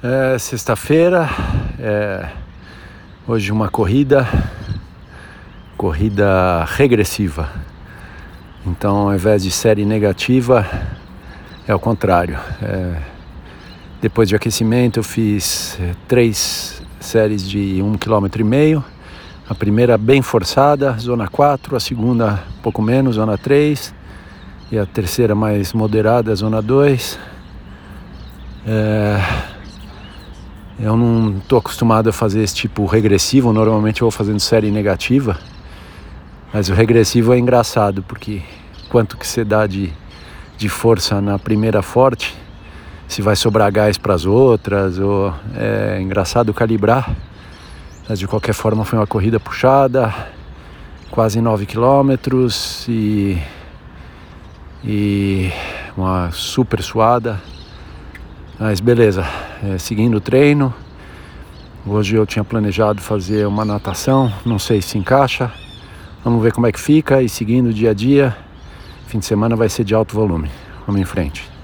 É sexta-feira, é hoje uma corrida, corrida regressiva. Então, ao invés de série negativa, é o contrário. É, depois de aquecimento, eu fiz é, três séries de um quilômetro e meio. A primeira bem forçada, zona 4, a segunda pouco menos, zona 3, e a terceira mais moderada, zona 2. É, eu não estou acostumado a fazer esse tipo regressivo, normalmente eu vou fazendo série negativa. Mas o regressivo é engraçado, porque quanto que você dá de, de força na primeira forte, se vai sobrar gás para as outras, ou é engraçado calibrar. Mas de qualquer forma foi uma corrida puxada, quase 9 quilômetros e, e uma super suada. Mas beleza, é, seguindo o treino. Hoje eu tinha planejado fazer uma natação, não sei se encaixa. Vamos ver como é que fica e seguindo o dia a dia. Fim de semana vai ser de alto volume. Vamos em frente.